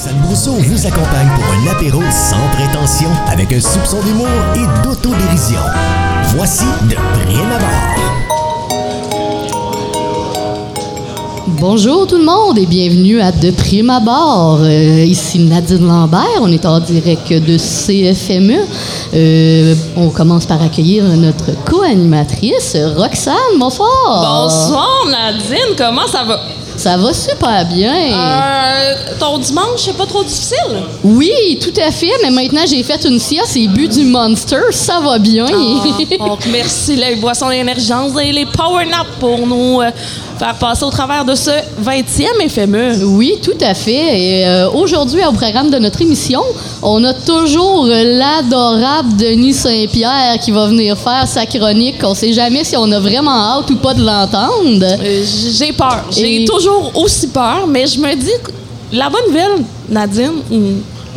Roxane Brousseau vous accompagne pour un apéro sans prétention avec un soupçon d'humour et d'autodérision. Voici de Prime Bonjour tout le monde et bienvenue à De Prime Abord. Euh, ici Nadine Lambert, on est en direct de CFME. Euh, on commence par accueillir notre co-animatrice Roxane. Bonsoir. Bonsoir Nadine, comment ça va? Ça va super bien. Euh, ton dimanche, c'est pas trop difficile? Oui, tout à fait, mais maintenant j'ai fait une sieste et bu du Monster, ça va bien. Ah, donc merci les boissons d'émergence et les Power Nap pour nous euh, faire passer au travers de ce 20e FME. Oui, tout à fait. Et euh, aujourd'hui, au programme de notre émission, on a toujours l'adorable Denis Saint-Pierre qui va venir faire sa chronique. On sait jamais si on a vraiment hâte ou pas de l'entendre. Euh, J'ai peur. J'ai Et- toujours aussi peur, mais je me dis la bonne nouvelle, Nadine, ou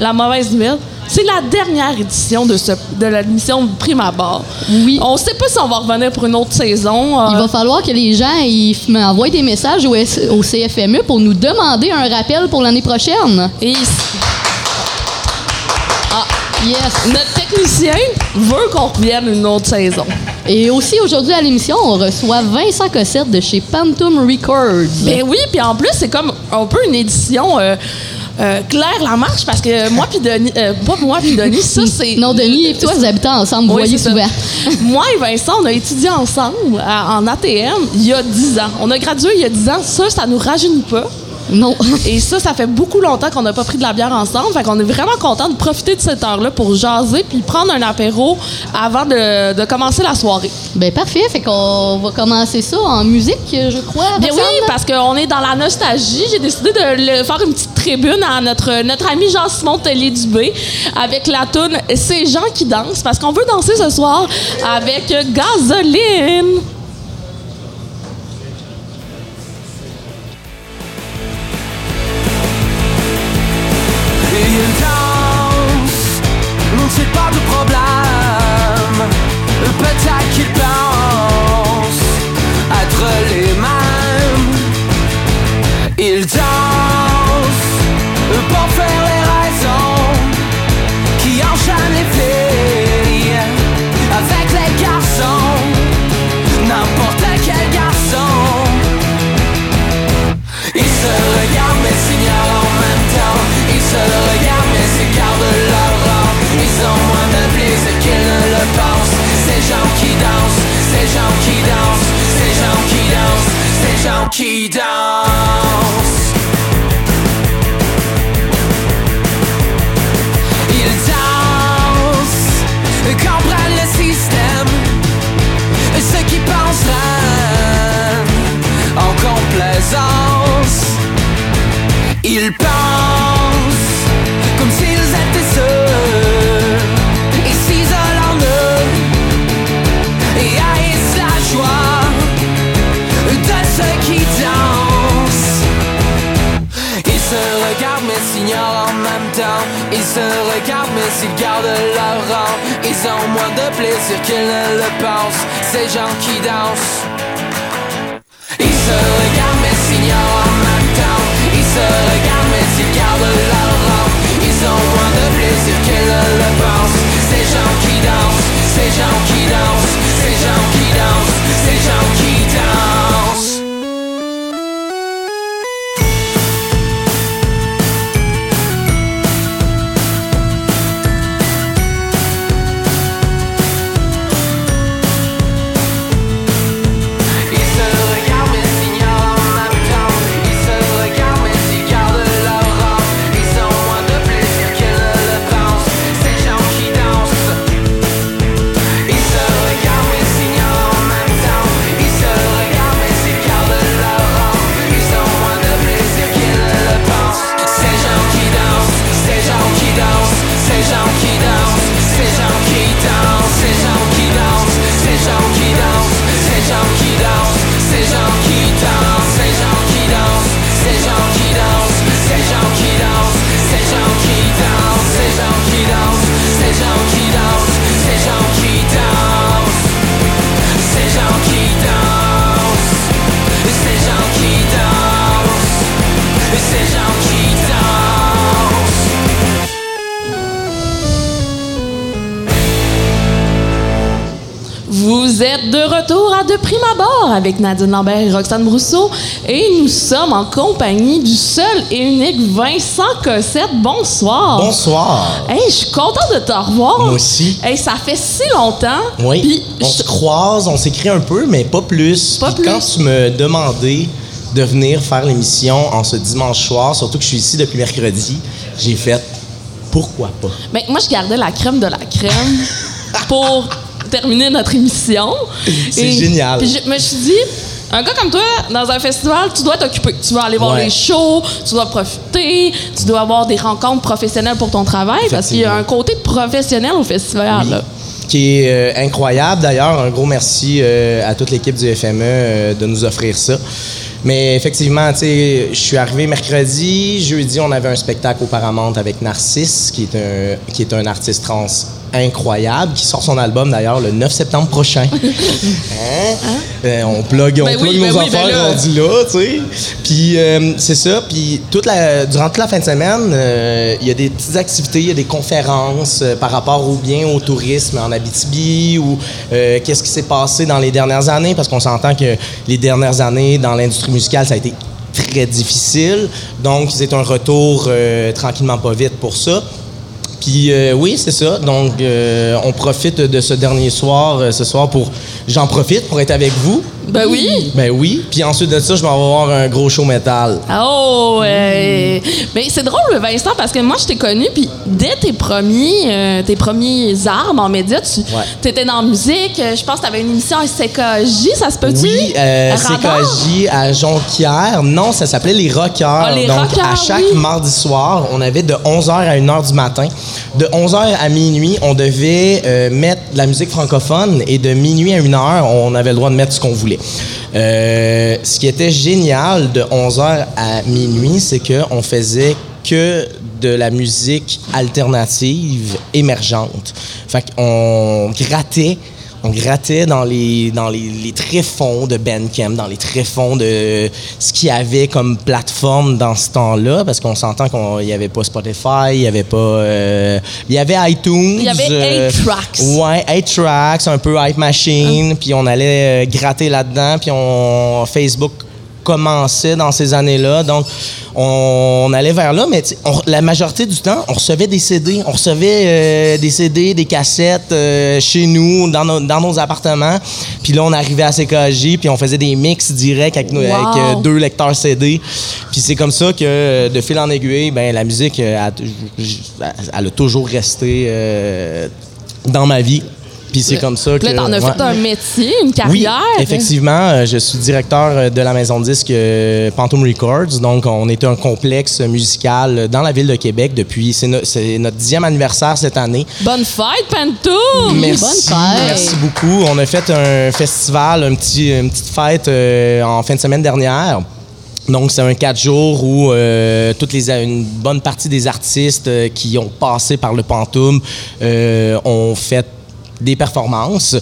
la mauvaise nouvelle, c'est la dernière édition de, ce, de l'émission Prime Abord. Oui. On sait pas si on va revenir pour une autre saison. euh, Il va falloir que les gens ils m'envoient des messages au, S- au CFME pour nous demander un rappel pour l'année prochaine. et Ah, yes. notre technicien veut qu'on revienne une autre saison. Et aussi, aujourd'hui à l'émission, on reçoit Vincent Cossette de chez Phantom Records. Ben oui, puis en plus, c'est comme un peu une édition euh, euh, Claire Lamarche, parce que moi puis Denis, euh, pas moi puis Denis, ça c'est... non, Denis et toi, vous habitez ensemble, vous Oui, voyez souvent. Moi et Vincent, on a étudié ensemble à- en ATM il y a 10 ans. On a gradué il y a 10 ans. Ça, ça nous rajeunit pas. Non. Et ça, ça fait beaucoup longtemps qu'on n'a pas pris de la bière ensemble. Fait qu'on est vraiment content de profiter de cette heure-là pour jaser puis prendre un apéro avant de, de commencer la soirée. Ben parfait, fait qu'on va commencer ça en musique, je crois. Bien oui, parce qu'on est dans la nostalgie. J'ai décidé de le- faire une petite tribune à notre, notre ami Jean-Simon Tellier-Dubé avec la toune « Ces gens qui dansent » parce qu'on veut danser ce soir avec Gasoline. Regardent mais s'ils gardent leur rang Ils ont moins de plaisir qu'ils ne le pensent. Ces gens qui dansent. Ils se regardent mais s'ignorent en même temps. Ils se regardent mais s'ils gardent leur rang Ils ont moins de plaisir qu'ils ne le pensent. Ces gens qui dansent, ces gens qui dansent Ces gens qui De Prime Abord avec Nadine Lambert et Roxane Brousseau. Et nous sommes en compagnie du seul et unique Vincent Cossette. Bonsoir. Bonsoir. Hey, je suis contente de te revoir. Moi aussi. Hey, ça fait si longtemps. Oui. Puis on se croise, on s'écrit un peu, mais pas plus. Pas Puis plus. quand tu me demandais de venir faire l'émission en ce dimanche soir, surtout que je suis ici depuis mercredi, j'ai fait pourquoi pas. Ben, moi, je gardais la crème de la crème pour terminer notre émission. C'est génial. Puis je me suis dit, un gars comme toi, dans un festival, tu dois t'occuper. Tu dois aller voir Ouais. les shows, tu dois profiter, tu dois avoir des rencontres professionnelles pour ton travail, parce qu'il y a un côté professionnel au festival. là. Qui est euh, incroyable d'ailleurs. Un gros merci euh, à toute l'équipe du FME euh, de nous offrir ça. Mais effectivement, tu sais, je suis arrivé mercredi. Jeudi, on avait un spectacle au Paramount avec Narcisse, qui est un, qui est un artiste trans incroyable, qui sort son album d'ailleurs le 9 septembre prochain. Hein? Euh, on plug, on Ben plug oui, nos ben oui, ben affaires là. rendus là, tu sais. Puis euh, c'est ça. Puis toute la, durant toute la fin de semaine, euh, il y a des petites activités, il y a des conférences par rapport au bien au tourisme en Abitibi ou qu'est-ce qui s'est passé dans les dernières années, parce qu'on s'entend que les dernières années dans l'industrie musicale, ça a été très difficile. Donc, c'est un retour tranquillement pas vite pour ça. Puis euh, oui, c'est ça. Donc, euh, on profite de ce dernier soir, euh, ce soir pour, j'en profite pour être avec vous. Ben oui. Ben oui. Puis ensuite de ça, je m'en vais voir un gros show métal. Oh, ouais. Mais c'est drôle, Vincent, parce que moi, je t'ai connu, puis dès tes premiers, euh, tes premiers armes en médias, tu Ouais. étais dans la musique. euh, Je pense que tu avais une émission à CKJ, ça se peut-tu? Oui, euh? CKJ à Jonquière. Non, ça s'appelait les Rockers. Ah, les Donc, Rockers, à chaque oui. mardi soir, on avait de 11h à 1h du matin. De 11h à minuit, on devait euh, mettre de la musique francophone et de minuit à 1h, on avait le droit de mettre ce qu'on voulait. Euh, ce qui était génial de 11h à minuit, c'est qu'on faisait que de la musique alternative émergente. Fait qu'on grattait on grattait dans les, dans les, les tréfonds de Bandcamp, dans les tréfonds de ce qu'il y avait comme plateforme dans ce temps-là, parce qu'on s'entend qu'il n'y avait pas Spotify, il n'y avait pas... euh, il y avait iTunes. Il y avait euh, 8 tracks. Ouais, 8 tracks, un peu Hype Machine, puis on allait euh, gratter là-dedans, puis on Facebook commençait dans ces années-là. Donc, on, allait vers là, mais on- la majorité du temps, on recevait des CD. On recevait euh, des CD, des cassettes euh, chez nous, dans nos, dans nos appartements. Puis là, on arrivait à CKJ, puis on faisait des mix directs avec, Wow. avec, euh, deux lecteurs CD. Puis c'est comme ça que, de fil en aiguille, ben, la musique, elle a toujours resté dans ma vie. Puis c'est comme ça que... Là, t'en as ouais. fait un métier, une Oui, carrière. effectivement. euh, Je suis directeur euh, de la maison de disque euh, Phantom Records. Donc, on est un complexe musical dans la ville de Québec depuis... C'est no- c'est notre dixième anniversaire cette année. Bonne fête, Pantoum! Merci, bonne fête. merci beaucoup. On a fait un festival, un petit, une petite fête euh, en fin de semaine dernière. Donc, c'est un quatre jours où euh, toutes les, une bonne partie des artistes euh, qui ont passé par le Pantoum euh, ont fait des performances.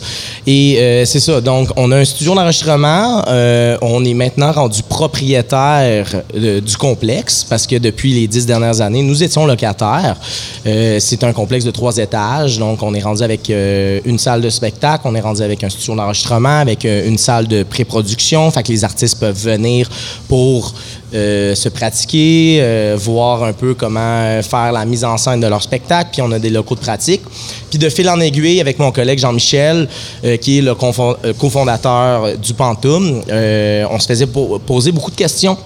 Et euh, c'est ça. Donc, on a un studio d'enregistrement. Euh, on est maintenant rendu propriétaire euh, du complexe parce que depuis les dix dernières années, nous étions locataires. C'est un complexe de trois étages. Donc, on est rendu avec une salle de spectacle, on est rendu avec un studio d'enregistrement, avec une salle de pré-production. Fait que les artistes peuvent venir pour se pratiquer, voir un peu comment faire la mise en scène de leur spectacle. Puis on a des locaux de pratique. Puis de fil en aiguille, avec mon collègue Jean-Michel, euh, qui est le cofondateur du Pantoum, euh, on se faisait po- poser beaucoup de questions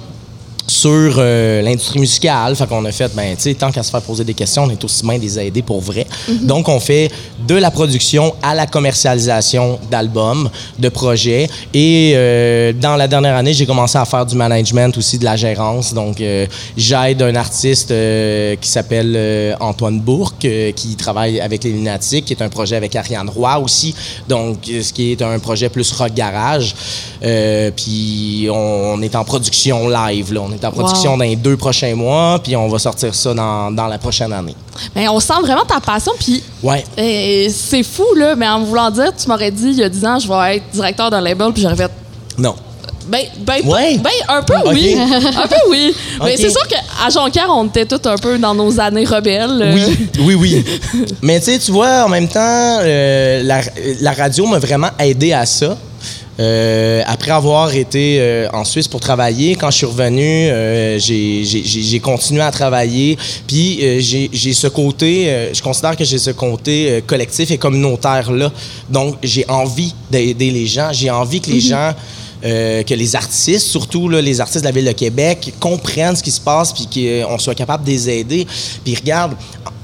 sur euh, l'industrie musicale. Fait qu'on a fait, ben, tu sais, tant qu'à se faire poser des questions, on est aussi bien des aider pour vrai. Donc, on fait de la production à la commercialisation d'albums, de projets. Et euh, dans la dernière année, j'ai commencé à faire du management aussi, de la gérance. Donc, euh, j'aide un artiste euh, qui s'appelle euh, Antoine Bourque, euh, qui travaille avec les Lunatiques, qui est un projet avec Ariane Roy aussi. Donc, ce qui est un projet plus rock garage. Euh, puis, on, on est en production live, là. On est en production Wow. dans les deux prochains mois, puis on va sortir ça dans, dans la prochaine année. Mais on sent vraiment ta passion, puis Ouais. euh, c'est fou, là, mais en voulant dire, tu m'aurais dit il y a 10 ans, je vais être directeur d'un label, puis j'aurais fait Non. Ben, ben, Ouais. ben, un peu oui. un peu oui. Mais c'est sûr qu'à Jonquière, on était tous un peu dans nos années rebelles. euh, Oui, oui, oui. Mais tu sais, tu vois, en même temps, euh, la, la radio m'a vraiment aidé à ça. Euh, après avoir été euh, en Suisse pour travailler, quand je suis revenu, euh, j'ai- j'ai j'ai- j'ai continué à travailler. Puis euh, j'ai j'ai ce côté, euh, je considère que j'ai ce côté euh, collectif et communautaire là. Donc j'ai envie d'aider les gens. J'ai envie que les gens euh, que les artistes, surtout les artistes de la ville de Québec, comprennent ce qui se passe puis qu'on soit capable de les aider. Puis regarde,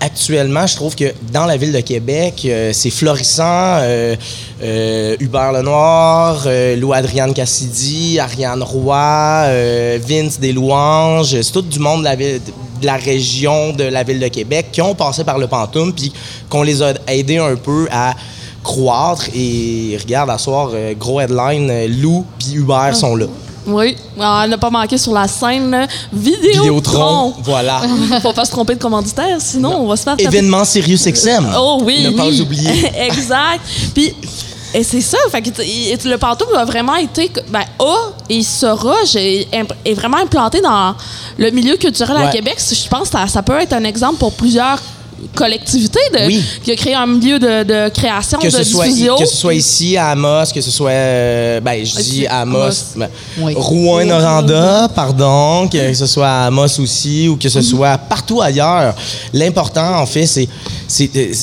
actuellement, je trouve que dans la ville de Québec, euh, c'est florissant. Euh, Hubert Lenoir, euh, Lou-Adriane Cassidy, Ariane Roy, Vince Deslouanges, c'est tout du monde de la, ville, de la région de la ville de Québec qui ont passé par le Pantoum puis qu'on les a aidés un peu à croître. Et regarde, à soir, euh, gros headline, euh, Lou puis Hubert sont là. Oui. Ah, Elle n'a pas manqué sur la scène. là. Vidéotron. Vidéotron, voilà. Faut pas se tromper de commanditaire, sinon on va se faire Événement Sirius XM. Oh oui, Ne pas oui. oublier. exact. Puis et c'est ça, fait que le pantoum a vraiment été, ben, a et sera, est vraiment implanté dans le milieu culturel à. Québec. Je pense que ça, ça peut être un exemple pour plusieurs collectivités de, Oui. qui a créé un milieu de, de création, que de ce soit diffusion. que ce soit ici à Amos, que ce soit euh, ben je dis Ici, à Amos, Amos. ben, Oui. Rouen Noranda, pardon, que ce soit à Amos aussi ou que ce soit partout ailleurs. L'important en fait c'est c'est euh,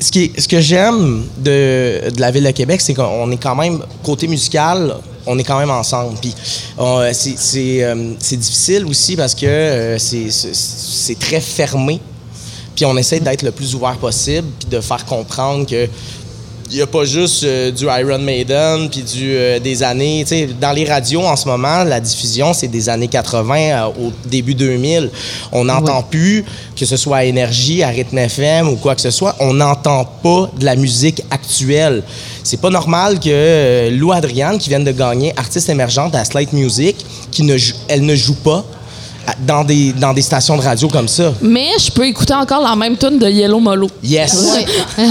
ce, qui est- ce que j'aime de, de la ville de Québec, c'est qu'on est quand même, côté musical, on est quand même ensemble. Puis euh, c'est- c'est euh, c'est difficile aussi parce que euh, c'est très fermé. Puis on essaie d'être le plus ouvert possible, puis de faire comprendre que il n'y a pas juste euh, du Iron Maiden puis du euh, des années, tu sais, dans les radios en ce moment, la diffusion c'est des années 80 euh, au début 2000. On n'entend plus que ce soit à Énergie, à Rythme FM ou quoi que ce soit, on n'entend pas de la musique actuelle. C'est pas normal que Lou Adriane qui vient de gagner artiste émergente à Slate Music, qui ne elle ne joue pas dans des dans des stations de radio comme ça. Mais je peux écouter encore la même tune de Yellow Molo. Yes. Ouais.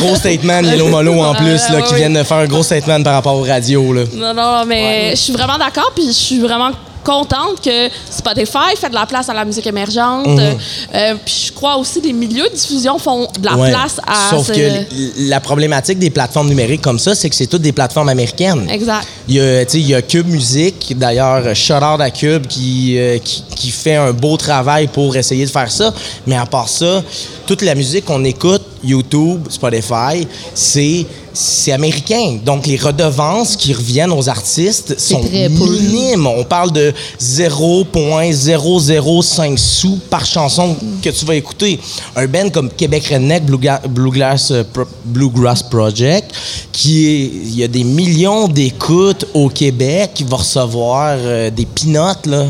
gros statement, Yellow Molo en plus, là, qui viennent de faire un gros statement par rapport aux radios. Là. Non, non, mais je suis vraiment d'accord, puis je suis vraiment contente que Spotify fait de la place à la musique émergente. Euh, puis je crois aussi que les milieux de diffusion font de la Mhm. Ouais. place à... Sauf ce- que la problématique des plateformes numériques comme ça, c'est que c'est toutes des plateformes américaines. Exact. Il y a, il y a Cube Music, d'ailleurs, shout out à Cube qui, euh, qui, qui fait un beau travail pour essayer de faire ça. Mais à part ça, toute la musique qu'on écoute, YouTube, Spotify, c'est c'est américain. Donc, les redevances qui reviennent aux artistes sont minimes. On parle de 0.005 sous par chanson que tu vas écouter. Un band comme Québec Redneck Bluegrass, euh, Bluegrass Project, qui est, il y a des millions d'écoutes au Québec, qui va recevoir euh, des pinottes, là.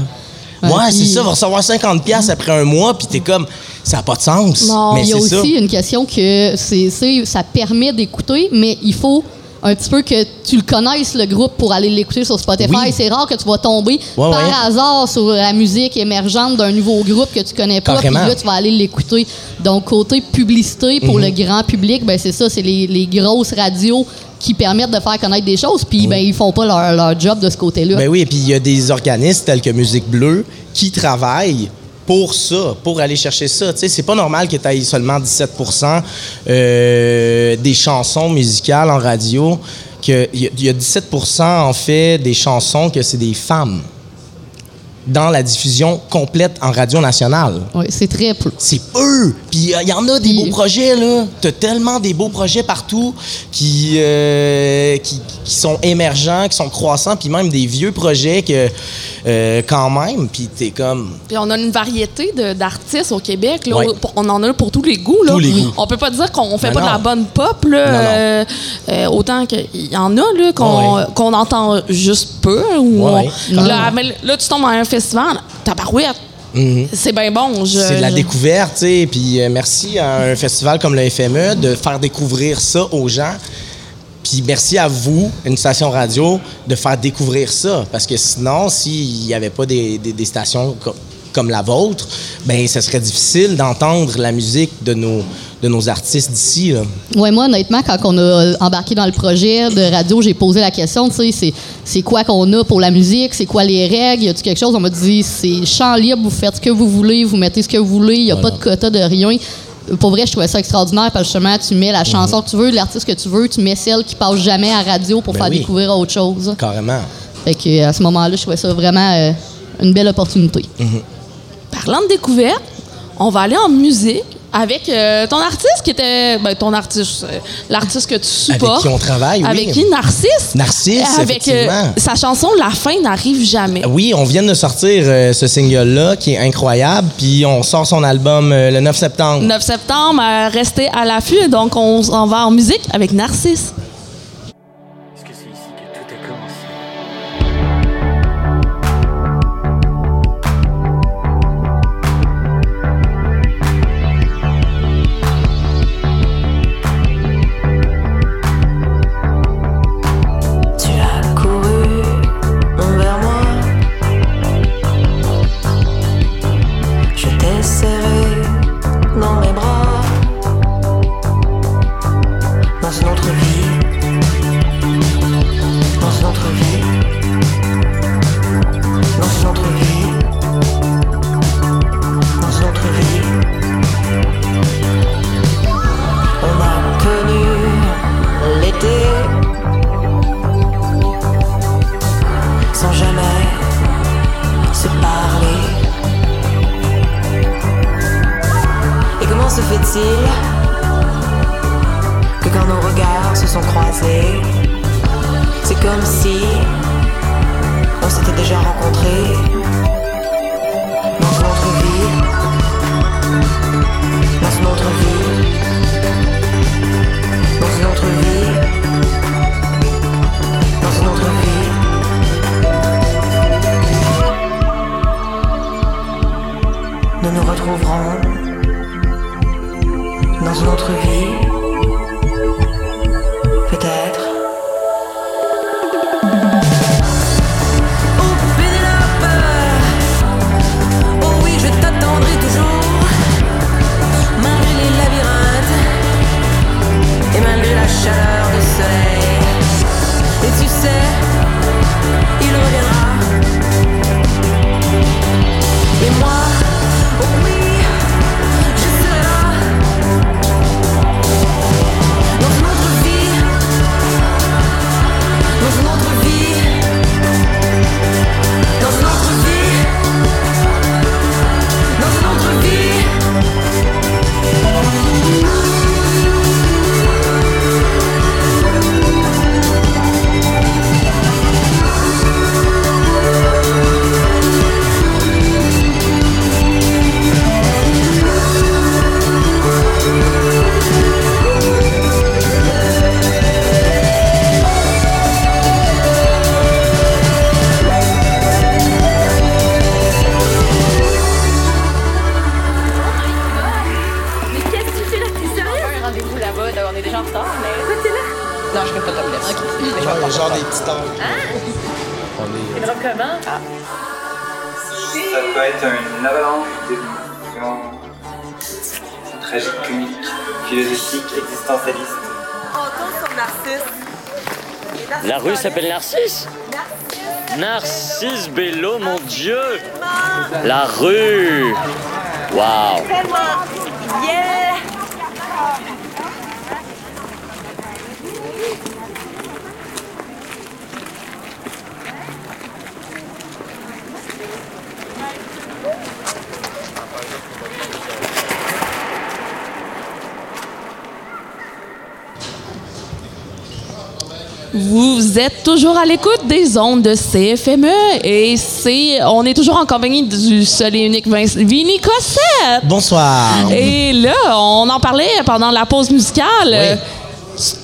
Ouais, Ouais, c'est ça, va recevoir 50$ piastres après un mois, puis t'es comme, ça n'a pas de sens. Non, mais Il y a ça. aussi une question que c'est, ça permet d'écouter, mais il faut un petit peu que tu le connaisses, le groupe, pour aller l'écouter sur Spotify. Oui. C'est rare que tu vas tomber Ouais, par ouais. hasard sur la musique émergente d'un nouveau groupe que tu connais pas, puis là, tu vas aller l'écouter. Donc, côté publicité pour le grand public, ben c'est ça, c'est les, les grosses radios qui permettent de faire connaître des choses, puis ben, ils font pas leur, leur job de ce côté-là. Ben oui, et puis il y a des organismes tels que Musique Bleue qui travaillent pour ça, pour aller chercher ça. Tu sais, c'est pas normal que tu seulement 17% euh, des chansons musicales en radio, qu'il y, il y a 17% en fait des chansons que c'est des femmes dans la diffusion complète en radio nationale. Ouais, c'est très peu. C'est peu. Puis il y en a des Puis- beaux projets, là. T'as tellement des beaux projets partout qui, euh, qui, qui sont émergents, qui sont croissants, puis même des vieux projets que, euh, quand même, puis t'es comme... Puis on a une variété d'artistes au Québec. Là, Ouais. on en a pour tous les goûts. Là. Tous les goûts. On peut pas dire qu'on fait Ben pas de la bonne pop. Là, Non, non. euh, euh, autant qu'il y en a là, qu'on Ouais. qu'on entend juste peu. Ou Ouais, on- quand là, mais là, tu tombes à un festival, tabarouette. Mhm. C'est bien bon. je- C'est de la je- découverte, tu sais. Puis euh, merci à un festival comme le FME de faire découvrir ça aux gens. Puis merci à vous, une station radio, de faire découvrir ça. Parce que sinon, s'il n'y avait pas des, des- des stations comme la vôtre, ben ça serait difficile d'entendre la musique de nos, de nos artistes d'ici. Ouais, moi, honnêtement, quand on a embarqué dans le projet de radio, j'ai posé la question, tu sais, c'est, quoi qu'on a pour la musique, c'est quoi les règles, y a-tu quelque chose? On m'a dit, c'est champ libre, vous faites ce que vous voulez, vous mettez ce que vous voulez, il n'y a pas de quota de rien. Pour vrai, je trouvais ça extraordinaire parce que justement, tu mets la chanson que tu veux, l'artiste que tu veux, tu mets celle qui passe jamais à radio pour Ben faire oui. découvrir autre chose. Carrément. Fait que, à ce moment-là, je trouvais ça vraiment euh, une belle opportunité. Parlant de découverte, on va aller en musique avec euh, ton artiste qui était. Ben, ton artiste, euh, l'artiste que tu supportes. qui on travaille, oui. Avec qui? Narcisse. Narcisse, Avec euh, sa chanson La fin n'arrive jamais. Oui, on vient de sortir ce single-là qui est incroyable, puis on sort son album le 9 septembre. 9 septembre, restez à l'affût. Donc, on s'en va en musique avec Narcisse. Je s'appelle Narcisse. Narcisse. Bello, mon Dieu. La rue Waouh Yeah! Vous êtes toujours à l'écoute des ondes de CFME et c'est, on est toujours en compagnie du seul et unique Vince, Vinny Cossette. Bonsoir. Et là, on en parlait pendant la pause musicale. Euh,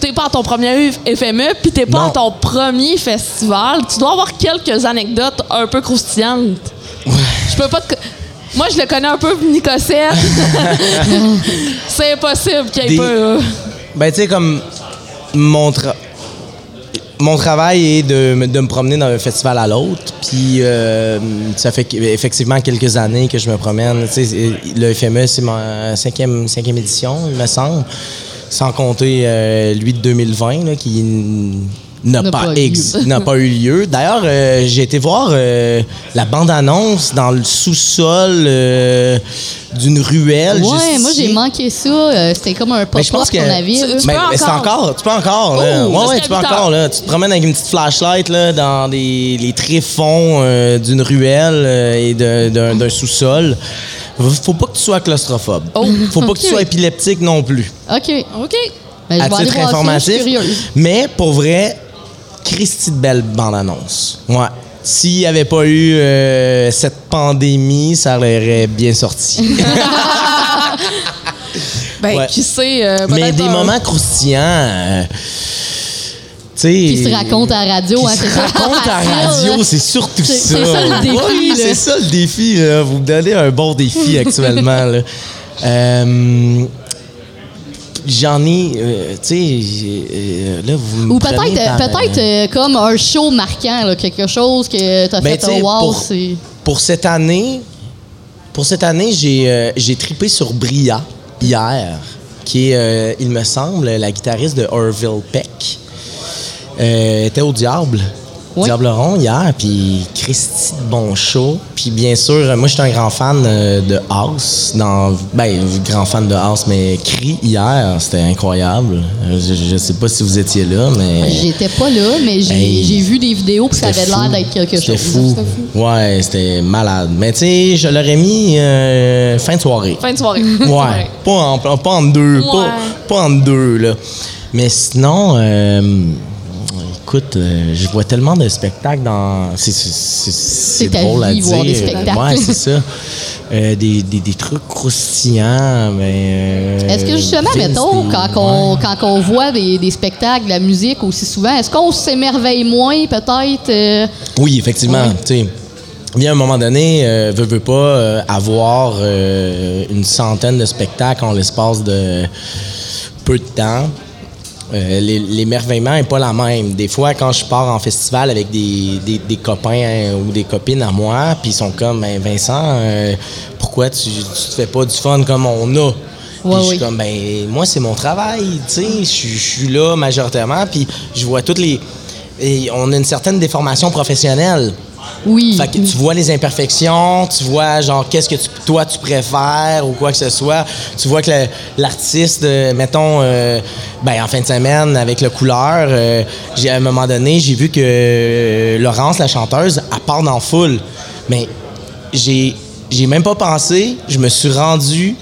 T'es pas à ton premier FME, puis t'es pas Non. à ton premier festival. Tu dois avoir quelques anecdotes un peu croustillantes. Je peux pas te... Moi, je le connais un peu, Vinny Cossette. C'est impossible qu'il y ait Des- pas... euh, Ben, tu sais, comme mon, tra- mon travail est de, me- promener d'un festival à l'autre. Puis euh, ça fait effectivement quelques années que je me promène. Le FME, c'est ma cinquième, édition, il me semble. Sans compter euh, lui de 2020, là, qui N'a pas, pas eu ex- lieu. n'a pas eu lieu. D'ailleurs, euh, j'ai été voir euh, la bande-annonce dans le sous-sol euh, d'une ruelle. Ouais, juste moi j'ai manqué ça. Euh, C'était comme un pop-up je pense que qu'on avait. là. Tu Mais- peux mais c'est encore? encore, tu peux encore, là. Oh, ouais, tu peux encore, là. Tu te promènes avec une petite flashlight, là, dans des, les tréfonds euh, d'une ruelle euh, et d'un sous-sol. Faut pas que tu sois claustrophobe. Faut pas que tu sois épileptique non plus. OK. OK. Ben, je à titre informatif. Mais pour vrai, Christy de belle bande-annonce. Ouais. S'il n'y avait pas eu euh, cette pandémie, ça aurait bien sorti. Ben, Ouais. qui sait. euh, Mais des un- moments croustillants. euh, tu sais. Qui se raconte à la radio. Qui hein, se raconte à la radio, c'est surtout ça. c'est ça le défi, Oui, c'est ça le défi. là. Vous me donnez un bon défi actuellement. là. J'en ai, euh, tu sais, euh, là, vous me Ou peut-être peut-être euh, comme un show marquant, là, quelque chose que tu as Ben, fait wow, pour-. Pour cette année, pour cette année, j'ai j'ai tripé sur Bria hier, qui est, il me semble, la guitariste de Orville Peck. Était au Diable. Oui. Diable Rond hier, puis Christy de bon show. Puis bien sûr, euh, moi, j'étais un grand fan euh, de House. Dans, ben, grand fan de House, mais Cri hier, c'était incroyable. Euh, Je, je sais pas si vous étiez là, mais. J'étais pas là, mais j'ai Hey. vu des vidéos puis ça avait l'air d'être quelque chose. C'était fou. Ouais, c'était malade. Mais tu sais, je l'aurais mis euh, fin de soirée. Fin de soirée. Ouais, pas en, pas en deux, Ouais. pas, pas en deux, là. Mais sinon, euh, écoute, euh, je vois tellement de spectacles dans. C'est, drôle à vie, dire. des spectacles. Ouais, c'est ça. Euh, des, des, des trucs croustillants, mais. euh, Est-ce que justement, mettons, quand on, ouais. quand on voit des, des spectacles, de la musique aussi souvent, est-ce qu'on s'émerveille moins peut-être? Oui, effectivement. Ouais. tu sais, Il y a un moment donné, euh, veut, veut pas euh, avoir euh, une centaine de spectacles en l'espace de peu de temps. Euh, L'émerveillement n'est pas la même. Des fois, quand je pars en festival avec des, des- des copains hein, ou des copines à moi, puis ils sont comme, Ben, Vincent, euh, pourquoi tu, tu te fais pas du fun comme on a? Puis je suis oui. comme, ben, moi, c'est mon travail, tu sais, je suis- je suis là majoritairement, puis je vois toutes les. Et on a une certaine déformation professionnelle. Oui. Fait que tu vois les imperfections, tu vois genre qu'est-ce que tu- toi tu préfères ou quoi que ce soit. Tu vois que l'artiste, euh, mettons, euh, ben en fin de semaine avec le couleur, euh, j'ai à un moment donné j'ai vu que euh, Laurence la chanteuse, elle part dans foule, mais j'ai j'ai même pas pensé, je me suis rendu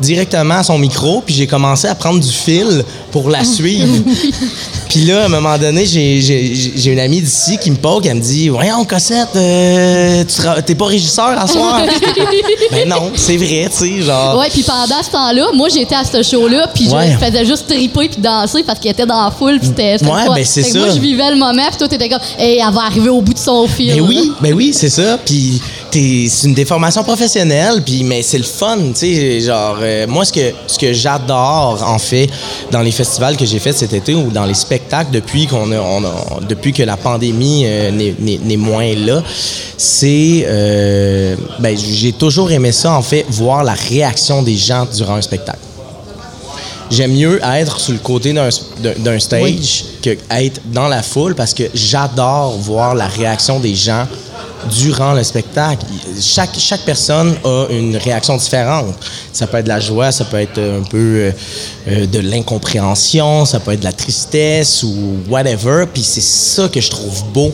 directement à son micro puis j'ai commencé à prendre du fil pour la suivre. Puis là, à un moment donné, j'ai- une amie d'ici qui me poke, elle me dit Voyons, Cossette, euh, tu t'es pas régisseur à soir Ben non, c'est vrai, tu sais, genre. Ouais, puis pendant ce temps-là, moi j'étais à ce show-là, puis Ouais. je faisais juste triper puis danser parce qu'il était dans la foule, puis c'était. Ouais, ben, c'est ça. Moi je vivais le moment, puis toi t'étais comme, hey, elle va arriver au bout de son fil. Ben oui, ben oui, c'est ça. Puis c'est une déformation professionnelle, puis mais c'est le fun, tu sais. Genre, euh, moi, ce que ce que j'adore en fait dans les festivals que j'ai fait cet été ou dans les spectacles depuis qu'on a, on a- depuis que la pandémie euh, n'est- moins là, c'est euh, ben j'ai toujours aimé ça en fait, voir la réaction des gens durant un spectacle. J'aime mieux être sur le côté d'un stage que être dans la foule parce que j'adore voir la réaction des gens durant le spectacle. Chaque, chaque personne a une réaction différente. Ça peut être de la joie, ça peut être un peu euh, euh, de l'incompréhension, ça peut être de la tristesse ou whatever. Puis c'est ça que je trouve beau.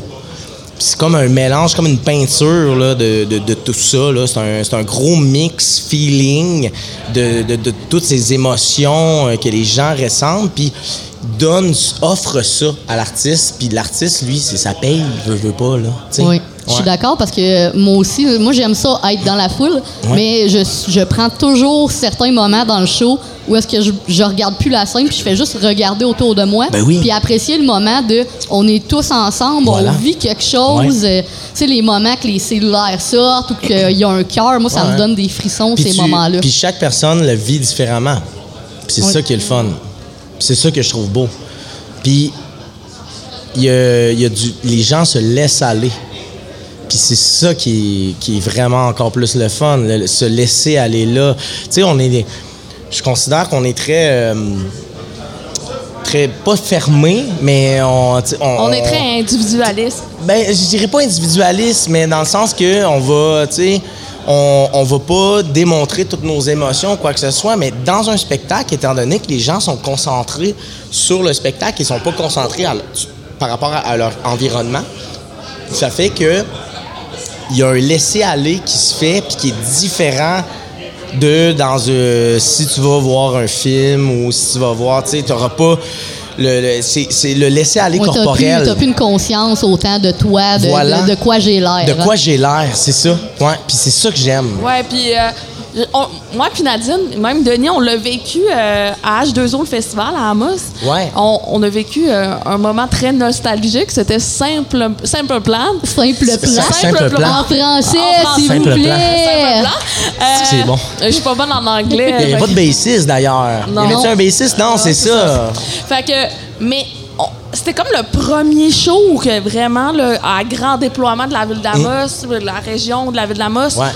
C'est comme un mélange, comme une peinture là, de, de- tout ça. C'est un, un gros mix feeling de, de- de toutes ces émotions euh, que les gens ressentent. Puis donne, offre ça à l'artiste. Puis l'artiste, lui, c'est ça paye, il veut, veut pas. Là. Oui. Je suis Ouais. d'accord parce que moi aussi, moi j'aime ça être dans la foule, mais je, je prends toujours certains moments dans le show où est-ce que je, je regarde plus la scène puis je fais juste regarder autour de moi Ben oui. puis apprécier le moment de on est tous ensemble, Voilà. on vit quelque chose, euh, tu sais les moments que les cellulaires sortent ou qu'il y a un cœur, moi ça me donne des frissons ces moments-là. Puis chaque personne le vit différemment. C'est ça qui est le fun. C'est ça que je trouve beau. Puis il y a, y a du, les gens se laissent aller. Puis c'est ça qui est, qui est vraiment encore plus le fun, le- se laisser aller là. Tu sais, on est Je considère qu'on est très. euh, très. pas fermé, mais on. On est très individualiste. ben, je dirais pas individualiste, mais dans le sens que on va, tu sais, on, on va pas démontrer toutes nos émotions quoi que ce soit, mais dans un spectacle, étant donné que les gens sont concentrés sur le spectacle, ils sont pas concentrés par rapport à, leur environnement, ça fait que il y a un laisser-aller qui se fait puis qui est différent de dans euh, si tu vas voir un film ou si tu vas voir, tu sais, t'auras pas le, le- c'est, c'est le laisser-aller Ouais, t'as plus, corporel. t'as plus une conscience autant de toi, de, Voilà. de, de quoi j'ai l'air. De hein. quoi j'ai l'air, c'est ça. Ouais, puis c'est ça que j'aime. Ouais, puis euh, on- moi puis Nadine, même Denis, on l'a vécu euh, à H2O, le festival à Amos. Ouais. On, on a vécu euh, un moment très nostalgique. C'était simple, simple plan. Simple plan. Simple plan. En français, s'il vous Simple plaît. Simple plan. Euh, C'est bon. Je suis pas bonne en anglais. Il n'y a pas de bassiste d'ailleurs. Non. Y avait-tu un bassiste? Non, c'est ça. Fait que, mais on- c'était comme le premier show que vraiment, là, à grand déploiement de la ville d'Amos, de la région de la ville d'Amos. Ouais.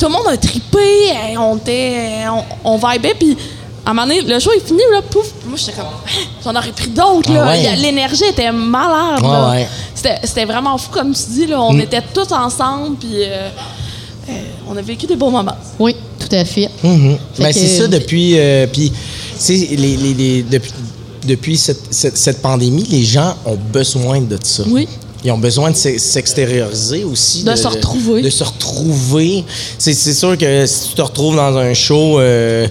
Tout le monde a trippé, hey, on était, on, on vibait, puis à un moment donné, le show est fini, là, pouf, moi j'étais comme, j'en aurais pris d'autres, là. Ah ouais. A- L'énergie était malade, là. ouais. C'était, c'était vraiment fou, comme tu dis, là. On Mm. était tous ensemble, puis euh, euh, on a vécu des beaux moments. Oui, tout à fait. Mhm. Fait Ben, que- c'est ça depuis. euh, puis, tu sais, les, les- les- depuis, depuis cette, cette- cette pandémie, les gens ont besoin de ça. Oui. Ils ont besoin de s'e- s'extérioriser aussi. De se retrouver. De se retrouver. C'est sûr que si tu te retrouves dans un show, euh,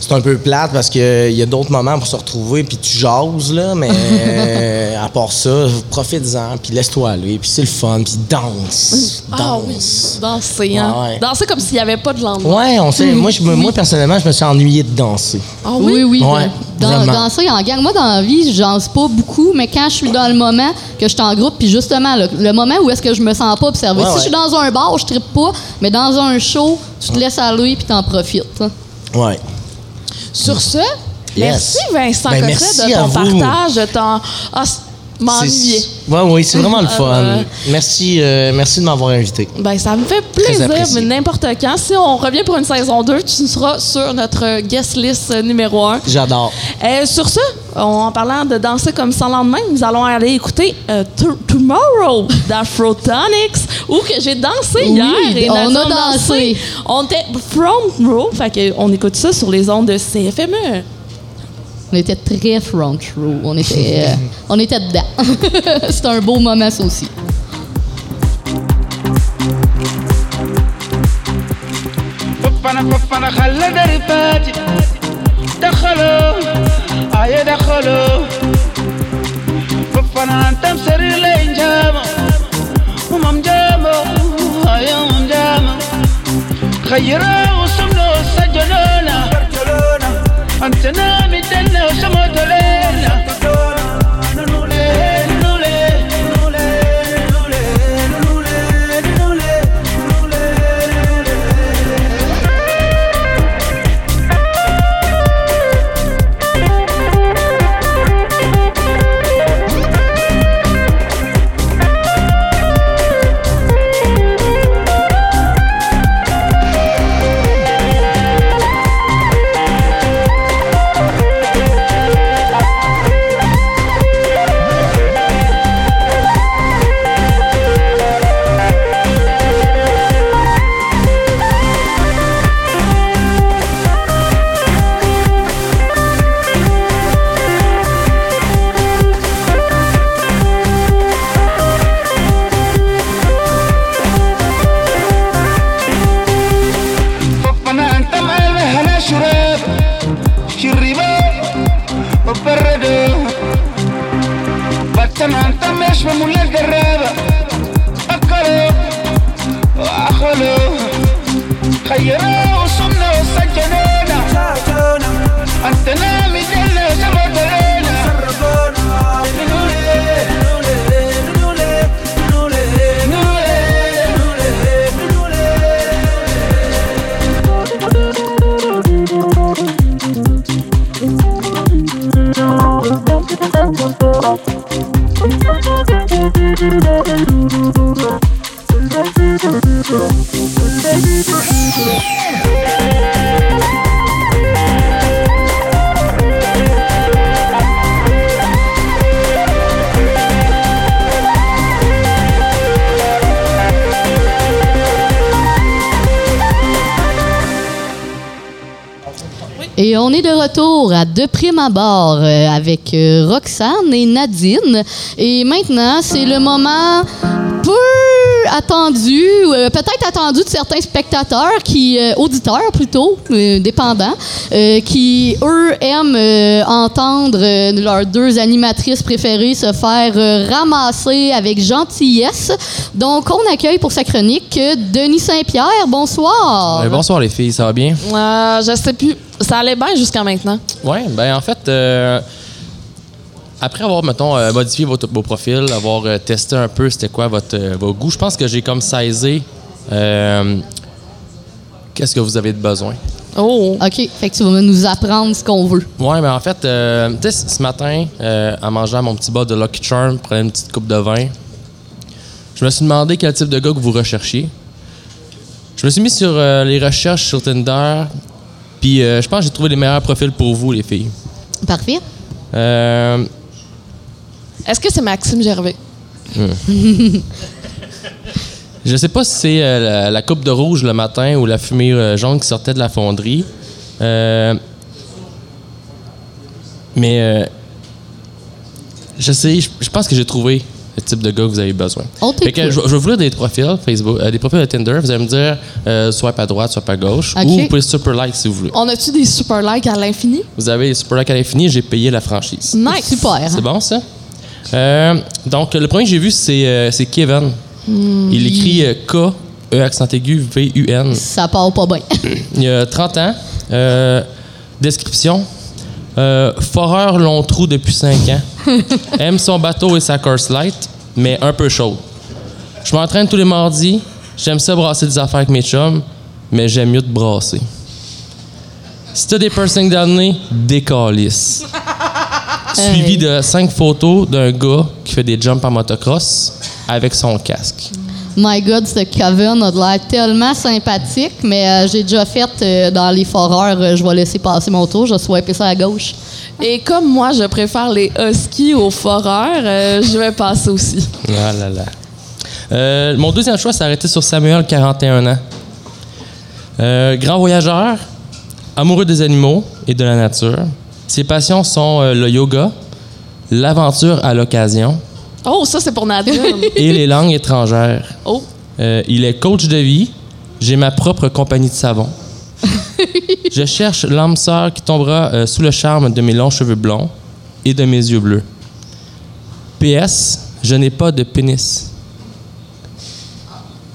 c'est un peu plate parce qu'il y a d'autres moments pour se retrouver puis tu jases, là, mais euh, à part ça, profite-en, puis laisse-toi aller, puis c'est le fun, puis danse. Ah oui, Danse. danser, hein. Ouais, ouais. Danser comme s'il n'y avait pas de lendemain. Ouais, on sait. Moi, je moi, personnellement, je me suis ennuyé de danser. Ah Oui, oui. Ouais, dans, vraiment. danser en gang. Moi, dans la vie, je danse pas beaucoup, mais quand je suis dans le moment, que je suis en groupe, puis justement, le, le moment où est-ce que je me sens pas observé. Ouais, si ouais. je suis dans un bar, je trippe pas, mais dans un show, tu te laisses aller, puis t'en profites. hein. Ouais. Sur ce, Yes. merci Vincent Ben, de ton partage, de ton. M'ennuyer. Ouais, oui, c'est vraiment le fun. Euh, Merci, euh, merci de m'avoir invité. Ben, ça me fait plaisir, mais n'importe quand. Si on revient pour une saison 2, tu seras sur notre guest list euh, numéro 1. J'adore. sur ce, en parlant de danser comme sans lendemain, nous allons aller écouter euh, To- Tomorrow d'Afrotonics, où que j'ai dansé Oui, hier. Et on Nadine a dansé. On était front row, fait on écoute ça sur les ondes de CFME. On était très front row. On était, euh, on était dedans. C'était un beau moment, ça aussi. فانا Antenami tena ushamotolena Euh, avec euh, Roxane et Nadine. Et maintenant, c'est le moment peu attendu, euh, peut-être attendu de certains spectateurs, qui, euh, auditeurs plutôt, euh, dépendants, euh, qui, eux, aiment euh, entendre euh, leurs deux animatrices préférées se faire euh, ramasser avec gentillesse. Donc, on accueille pour sa chronique euh, Denis Saint-Pierre. Bonsoir. Euh, bonsoir les filles, ça va bien? Euh, je sais plus. Ça allait bien jusqu'à maintenant. Ouais, ben en fait, euh, après avoir, mettons, euh, modifié votre, vos profils, avoir euh, testé un peu c'était quoi votre, euh, vos goûts, je pense que j'ai comme saisi euh, qu'est-ce que vous avez de besoin? Oh. OK, fait que tu vas nous apprendre ce qu'on veut. Ouais, mais en fait, euh, tu sais, ce matin, euh, en mangeant mon petit bas de Lucky Charm, prenant une petite coupe de vin, je me suis demandé quel type de gars que vous recherchiez. Je me suis mis sur euh, les recherches sur Tinder, puis euh, je pense que j'ai trouvé les meilleurs profils pour vous, les filles. Parfait. Euh, Est-ce que c'est Maxime Gervais? Je sais pas si c'est euh, la, la coupe de rouge le matin ou la fumée euh, jaune qui sortait de la fonderie. Euh, mais je sais, je, je pense que j'ai trouvé le type de gars que vous avez besoin. Fait que je, je vais vous lire des profils Facebook, des profils de Tinder. Vous allez me dire swipe à droite, swipe à gauche. Ou vous pouvez super like si vous voulez. On a-tu des super likes à l'infini? Vous avez les super like à l'infini, j'ai payé la franchise. Nice. Super. C'est bon, ça? Euh, donc, le premier que j'ai vu, c'est euh, c'est Kevin. Il écrit euh, K, E accent aigu, V-U-N. Ça part pas bien. Il a 30 ans. Description. Foreur long trou depuis 5 ans. Aime son bateau et sa course light, mais un peu chaude. Je m'entraîne tous les mardis. J'aime ça brasser des affaires avec mes chums, mais j'aime mieux te brasser. Si t'as des piercings d'année, décalisse. Suivi de 5 photos d'un gars qui fait des jumps en motocross avec son casque. My God, ce Kevin a de l'air tellement sympathique, mais euh, j'ai déjà fait euh, dans les foreurs, euh, je vais laisser passer mon tour, je vais swiper ça à gauche. Et comme moi, je préfère les huskies aux foreurs, euh, je vais passer aussi. Ah là là. Euh, mon deuxième choix s'est arrêté sur Samuel, 41 ans. Euh, grand voyageur, amoureux des animaux et de la nature. Ses passions sont euh, le yoga, l'aventure à l'occasion Oh, ça, c'est pour Nadine. et les langues étrangères. oh. Euh, il est coach de vie. J'ai ma propre compagnie de savon. Je cherche l'âme sœur qui tombera euh, sous le charme de mes longs cheveux blonds et de mes yeux bleus. PS, je n'ai pas de pénis.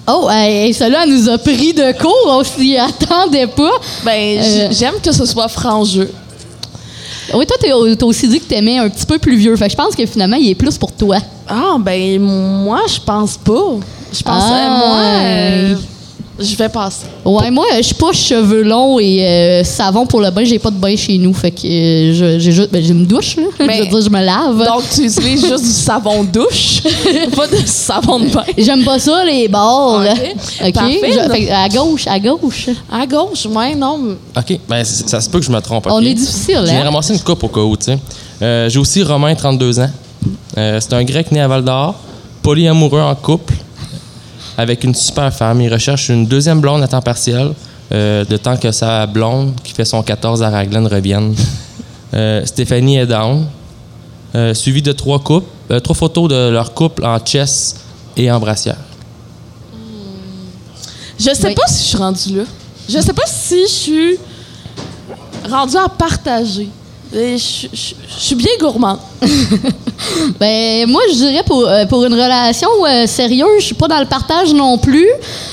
Oh, hey, elle nous a pris de court, on s'y attendait pas. Ben, Euh. j'aime que ce soit franc-jeu. Oui, toi, t'as t'as aussi dit que t'aimais un petit peu plus vieux, fait que je pense que finalement, il est plus pour toi. Ah, ben, moi, je pense pas. Je pense, Ah. euh, moi, euh, je vais passer. Ouais, moi, je suis pas cheveux longs et euh, savon pour le bain, j'ai pas de bain chez nous, fait que euh, je- j'ai juste, ben, j'ai une douche, là. Mais- je veux dire, je me lave. Donc, tu utilises juste du savon douche, pas de savon de bain. J'aime pas ça, les bords. Ok. Parfait, Je- fait à gauche, à gauche. À gauche, ouais, non. OK, ben, ça se peut que je me trompe. On est difficile, J'ai hein? ramassé une coupe au cas où, tu sais. Euh, J'ai aussi Romain, 32 ans. Euh, C'est un grec né à Val d'Or, polyamoureux en couple, avec une super femme. Il recherche une deuxième blonde à temps partiel, euh, de temps que sa blonde, qui fait son 14 à Raglan, revienne. Euh, Stéphanie est down. Euh, suivi de trois couples, euh, trois photos de leur couple en chess et en brassière. Je sais Oui. pas si je suis rendue là. Je sais pas si je suis rendue à partager. Je je- je suis bien gourmande. Ben, moi, je dirais pour, euh, pour une relation euh, sérieuse, je suis pas dans le partage non plus.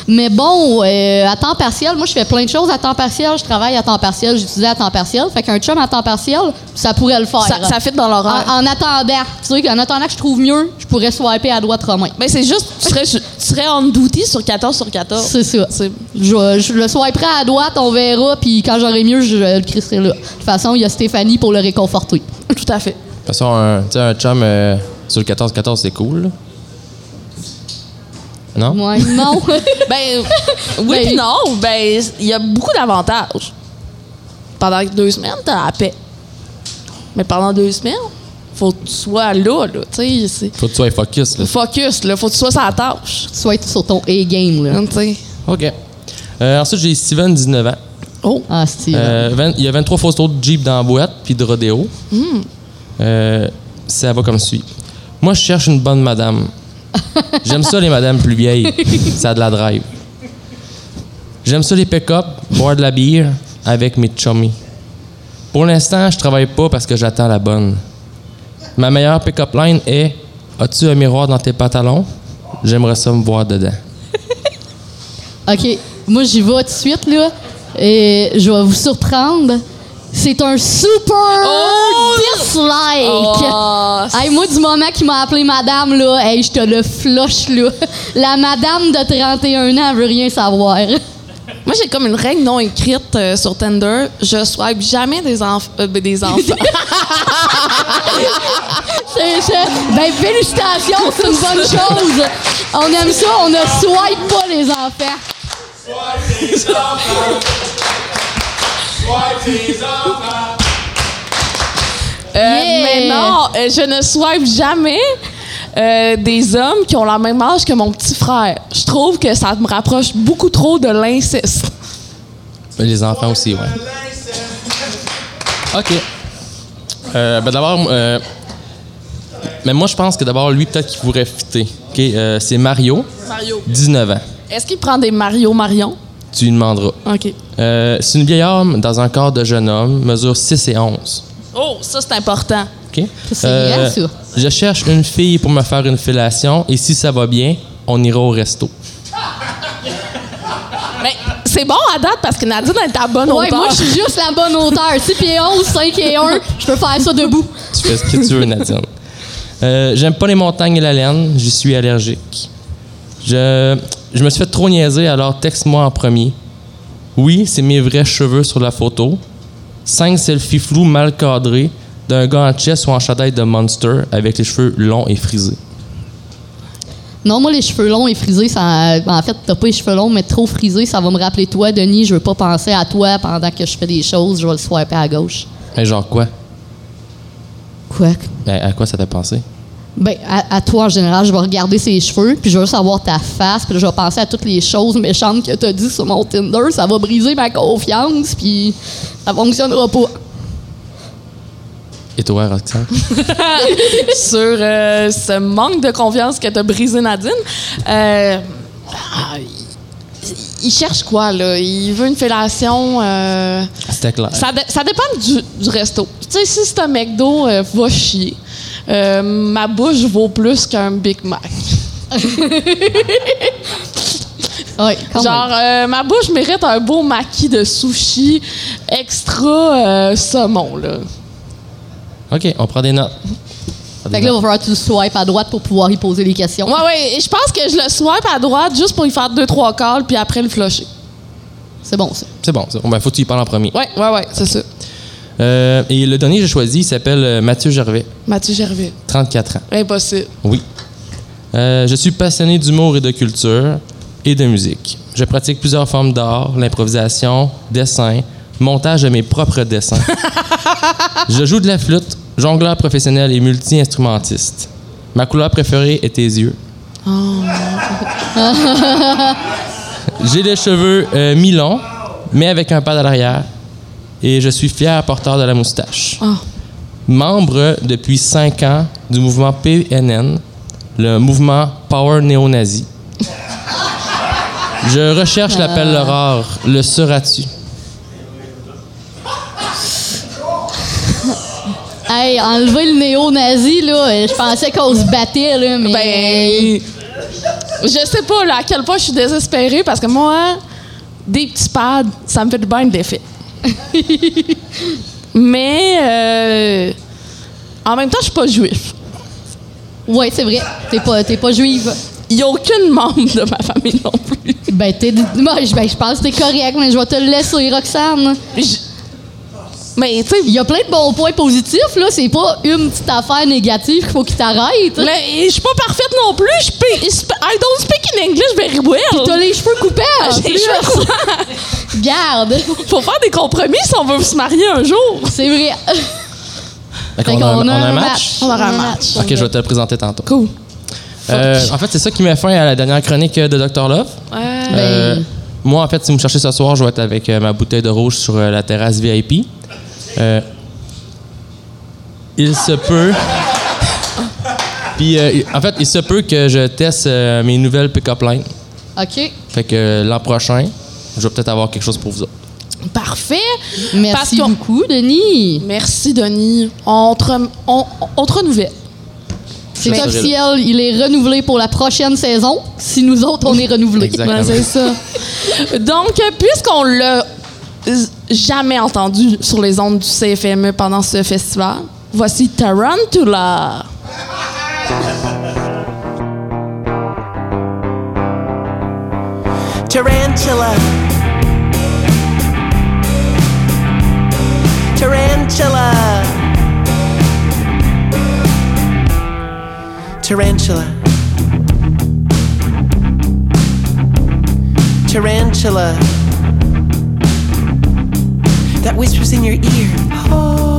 Mais bon, euh, à temps partiel, moi, je fais plein de choses à temps partiel. Je travaille à temps partiel, j'étudie à temps partiel. Fait qu'un chum à temps partiel, ça pourrait le faire. Ça, ça fit dans l'horaire. en, en attendant, tu sais, en attendant que je trouve mieux, je pourrais swiper à droite Romain. Mais c'est juste, tu serais, tu serais on duty sur 14 sur 14. C'est ça. Je, je le swiperai à droite, on verra, puis quand j'aurai mieux, je le crisserai là. De toute façon, il y a Stéphanie pour le réconforter. Tout à fait. De toute façon, un, tu sais, un chum euh, sur le 14-14, c'est cool. là. Non? Ouais, non. Ben, oui Ben- non. Ben, il y a beaucoup d'avantages. Pendant deux semaines, t'as la paix. Mais pendant deux semaines, faut que tu sois là, là. Tu sais, c'est- Faut que tu sois focus, là. focus, là. Faut que tu sois sur la tâche. Soit sur ton A-game, là. Tu sais. OK. Euh, ensuite, j'ai Steven, 19 ans. Oh. Ah, Steve. Euh, il y a 23 photos de Jeep dans la boîte, puis de rodéo. Hmm. Euh, ça va comme suit. Moi, je cherche une bonne madame. J'aime ça, les madames plus vieilles. Ça a de la drive. J'aime ça, les pick-up, boire de la bière avec mes chummies. Pour l'instant, je travaille pas parce que j'attends la bonne. Ma meilleure pick-up line est As-tu un miroir dans tes pantalons? J'aimerais ça me voir dedans. OK. Moi, j'y vais tout de suite, là. Et je vais vous surprendre. C'est un super dislike. Oh, Hey, moi, du moment qu'il m'a appelé madame, là, hey, je te le flush, là. La madame de 31 ans, elle veut rien savoir. Moi, j'ai comme une règle non écrite euh, sur Tinder. Je swipe jamais des, enf- euh, ben, des enfants. Ben, félicitations, c'est une bonne chose. On aime ça, on ne swipe pas les enfants. Euh, Yeah. Mais non, euh, je ne swipe jamais euh, des hommes qui ont la même âge que mon petit frère. Je trouve que ça me rapproche beaucoup trop de l'inceste. Les enfants aussi, ouais. OK. Euh, ben d'abord, euh, mais moi, je pense que d'abord, lui, peut-être qu'il pourrait fitter. OK? euh, c'est Mario, Mario. 19 ans. Est-ce qu'il prend des Mario Marion? Tu lui demanderas. OK. Euh, c'est une vieille homme dans un corps de jeune homme, mesure 6 et 11. Oh, ça, c'est important. OK? c'est réel, ça. Je cherche une fille pour me faire une fellation et si ça va bien, on ira au resto. Mais c'est bon à date parce que Nadine est à bonne Ouais, hauteur. moi, je suis juste la bonne hauteur. 6 pieds 11, 5 et 1, je peux faire ça debout. Tu fais ce que tu veux, Nadine. Euh, J'aime pas les montagnes et la laine, j'y suis allergique. Je, je me suis fait trop niaiser, alors texte-moi en premier. Oui, c'est mes vrais cheveux sur la photo. Cinq selfies flous mal cadrés d'un gars en chest ou en chandail de Monster avec les cheveux longs et frisés. Non, moi, les cheveux longs et frisés, ça, en fait, t'as pas les cheveux longs, mais trop frisés, ça va me rappeler toi, Denis. Je veux pas penser à toi pendant que je fais des choses. Je vais le swiper à gauche. Mais genre quoi? Quoi? Ben, à quoi ça t'a pensé? Ben, à, à toi, en général, je vais regarder ses cheveux, puis je veux savoir ta face, puis là, je vais penser à toutes les choses méchantes que t'as dit sur mon Tinder. Ça va briser ma confiance, puis ça fonctionnera pas. Et toi, Roxane? sur euh, ce manque de confiance que t'as brisé Nadine. Euh, ah, il, il cherche quoi, là? Il veut une fellation. euh, C'était clair. ça, dé- ça dépend du, du resto. Tu sais, si c'est un McDo, euh, va chier. Euh, ma bouche vaut plus qu'un Big Mac. Quand Genre, euh, ma bouche mérite un beau maquis de sushi extra euh, saumon, là. OK, on prend des notes. Fait que là, il va falloir que tu le swipes à droite pour pouvoir y poser les questions. Ouais, ouais, et je pense que je le swipe à droite juste pour y faire deux, trois calls, puis après le flusher. C'est bon, ça. C'est bon, ça. Ben, faut que tu y parles en premier. Ouais, ouais, ouais, c'est ça. Euh, et le dernier que j'ai choisi, il s'appelle euh, Mathieu Gervais, Mathieu Gervais. 34 ans. Impossible. Oui. Euh, je suis passionné d'humour et de culture et de musique. Je pratique plusieurs formes d'art, l'improvisation, dessin, montage de mes propres dessins. je joue de la flûte, jongleur professionnel et multi-instrumentiste. Ma couleur préférée est tes yeux. J'ai les cheveux euh, mi-longs, mais avec un pad à l'arrière. Et je suis fier porteur de la moustache. Ah. Membre depuis cinq ans du mouvement PNN, le mouvement Power Néo-Nazi. Je recherche l'appel rare. Le seras-tu? Hey, enlever le néo-nazi, là, je pensais qu'on se battait, là, mais. Ben, je sais pas là, à quel point je suis désespérée parce que moi, des petits pads, ça me fait du bien d'effet. Mais euh, en même temps, je suis pas juif. Ouais, c'est vrai. T'es pas, t'es pas juive. Il n'y a aucune membre de ma famille non plus. Ben, t'es. Moi, je, ben, je pense que t'es correct, mais je vais te le laisser, Roxane. Mais, tu sais. Il y a plein de bons points positifs, là. C'est pas une petite affaire négative qu'il faut qu'il t'arrête. Mais je suis pas parfaite non plus. Je peux- I don't speak in English very well. Puis t'as les cheveux coupés, en J'ai les cheveux coupés. Garde. Faut faire des compromis si on veut se marier un jour. C'est vrai. Fait a, on a un match? On aura un match. Ok, je vais te le présenter tantôt. Cool. Euh, en fait, c'est ça qui met fin à la dernière chronique de Dr. Love. Ouais. Euh, moi, en fait, si vous me cherchez ce soir, je vais être avec euh, ma bouteille de rouge sur la terrasse VIP. Euh, il se peut. Puis, euh, en fait, il se peut que je teste euh, mes nouvelles pick-up lines. OK. Fait que l'an prochain, je vais peut-être avoir quelque chose pour vous autres. Parfait. Merci Parce beaucoup, Denis. Merci, Denis. On te, rem- on, on te renouvelle. C'est Mais- officiel, il est renouvelé pour la prochaine saison. Si nous autres, on est renouvelés. Exactement. Ouais, c'est ça. Donc, puisqu'on l'a jamais entendu sur les ondes du CFME pendant ce festival, voici Tarantula. Tarantula. Tarantula. Tarantula. Tarantula. That whispers in your ear. Hold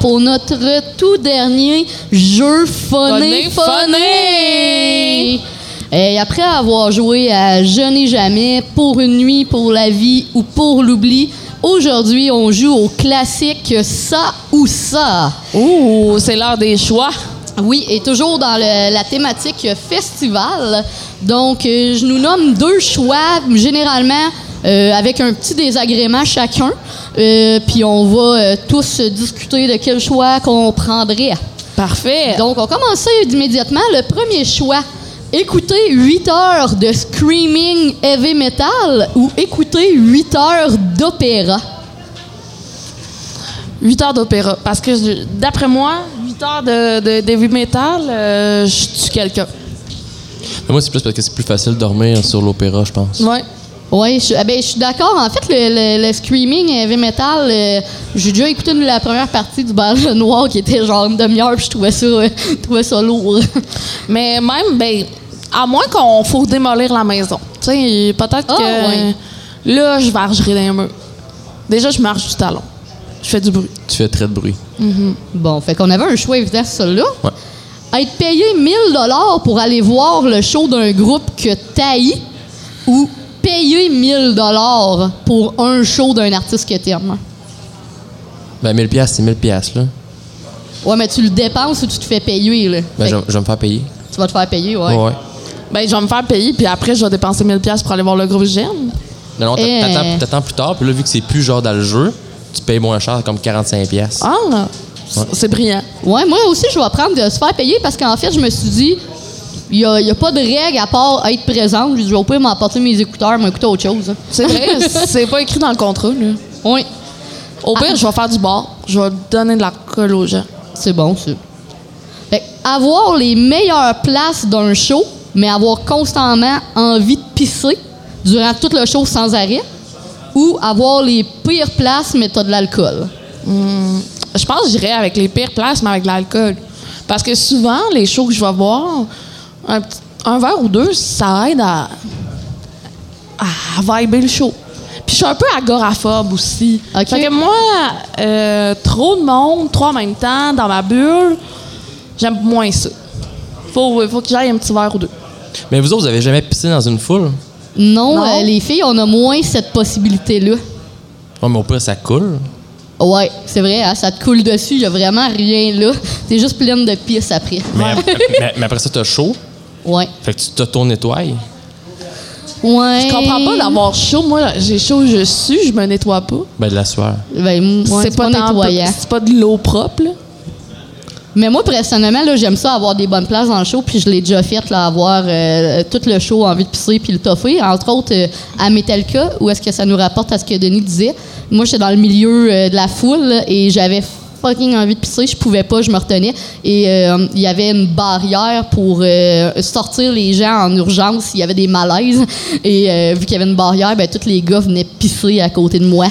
pour notre tout dernier jeu Phoné, phoné. Et après avoir joué à Je n'ai jamais, pour une nuit, pour la vie ou pour l'oubli, aujourd'hui on joue au classique Ça ou ça. Ouh, c'est l'heure des choix. Oui, et toujours dans le- la thématique festival. Donc, euh, je nous nomme deux choix, généralement euh, avec un petit désagrément chacun. Euh, Puis on va euh, tous discuter de quel choix qu'on prendrait. Parfait. Donc, on commence ça immédiatement. Le premier choix. Écouter 8 heures de screaming heavy metal ou écouter 8 heures d'opéra? 8 heures d'opéra. Parce que d'après moi, 8 heures de, de, d'heavy metal, euh, je tue quelqu'un. Moi, c'est plus parce que c'est plus facile de dormir sur l'opéra, je pense. Ouais. Oui, je, ah ben, je suis d'accord. En fait, le, le- le screaming heavy metal, euh, j'ai déjà écouté la première partie du bal noir qui était genre une demi-heure, puis je trouvais ça, euh, je trouvais ça lourd. Mais même, ben, à moins qu'on faut démolir la maison. Tu sais, peut-être Ah, que ouais. là, je vargerai les murs. Déjà, je marche du talon. Je fais du bruit. Tu fais très de bruit. Bon, fait qu'on avait un choix évident, sur ça là. Ouais. Être payé 1000 dollars pour aller voir le show d'un groupe que t'haïs ou payer 1000 dollars pour un show d'un artiste que t'aimes. Ben, 1000 pièces, c'est 1000 pièces là. Ouais, mais tu le dépenses ou tu te fais payer, là? Ben, je, vais me faire payer. tu vas te faire payer, ouais. Ouais. Ben, je vais me faire payer, puis après, je vais dépenser 1000 pièces pour aller voir le groupe j'aime. Non, non, Eh. t'attends, t'attends plus tard, puis là, vu que c'est plus genre dans le jeu, tu payes moins cher, comme 45 pièces. Ah, c'est brillant. Ouais, moi aussi, je vais prendre de se faire payer parce qu'en fait, je me suis dit, il n'y a, y a pas de règle à part être présente. Je vais au pire m'apporter mes écouteurs, m'écouter autre chose. hein. C'est vrai, c'est pas écrit dans le contrat, là. Oui. Au pire, je vais faire du bar. Je vais donner de l'alcool aux gens. C'est bon, ça. Fait avoir les meilleures places d'un show, mais avoir constamment envie de pisser durant tout le show sans arrêt, ou avoir les pires places, mais t'as de l'alcool. Hmm, je pense que j'irais avec les pires places, mais avec de l'alcool. Parce que souvent, les shows que je vais voir, un, verre ou deux, ça aide à, à vibrer le show. Puis je suis un peu agoraphobe aussi. Fait que moi, euh, trop de monde, trop en même temps, dans ma bulle, j'aime moins ça. Faut, faut que j'aille un petit verre ou deux. Mais vous autres, vous avez jamais pissé dans une foule? Non, Non. euh, les filles, on a moins cette possibilité-là. Ouais, mais au pire, ça coule. Ouais, c'est vrai, hein, ça te coule dessus, il y a vraiment rien là. T'es juste pleine de pisse après. Mais, mais- mais après ça, t'as chaud? Ouais. Fait que tu t'auto-nettoies. Ouais. Je comprends pas d'avoir chaud. Moi, j'ai chaud, je sue, je me nettoie pas. Ben, de la sueur. Ben, ouais, c'est pas, nettoyant. C'est pas de l'eau propre, là. Mais moi, personnellement, là, j'aime ça avoir des bonnes places dans le show, puis je l'ai déjà fait, là, avoir euh, tout le show envie de pisser puis le toffer. Entre autres, euh, à Metallica, où est-ce que ça nous rapporte à ce que Denis disait. Moi, j'étais dans le milieu euh, de la foule là, et j'avais fucking envie de pisser, je pouvais pas, je me retenais. Et euh, il y avait une barrière pour euh, sortir les gens en urgence, il y avait des malaises. Et euh, vu qu'il y avait une barrière, ben, tous les gars venaient pisser à côté de moi.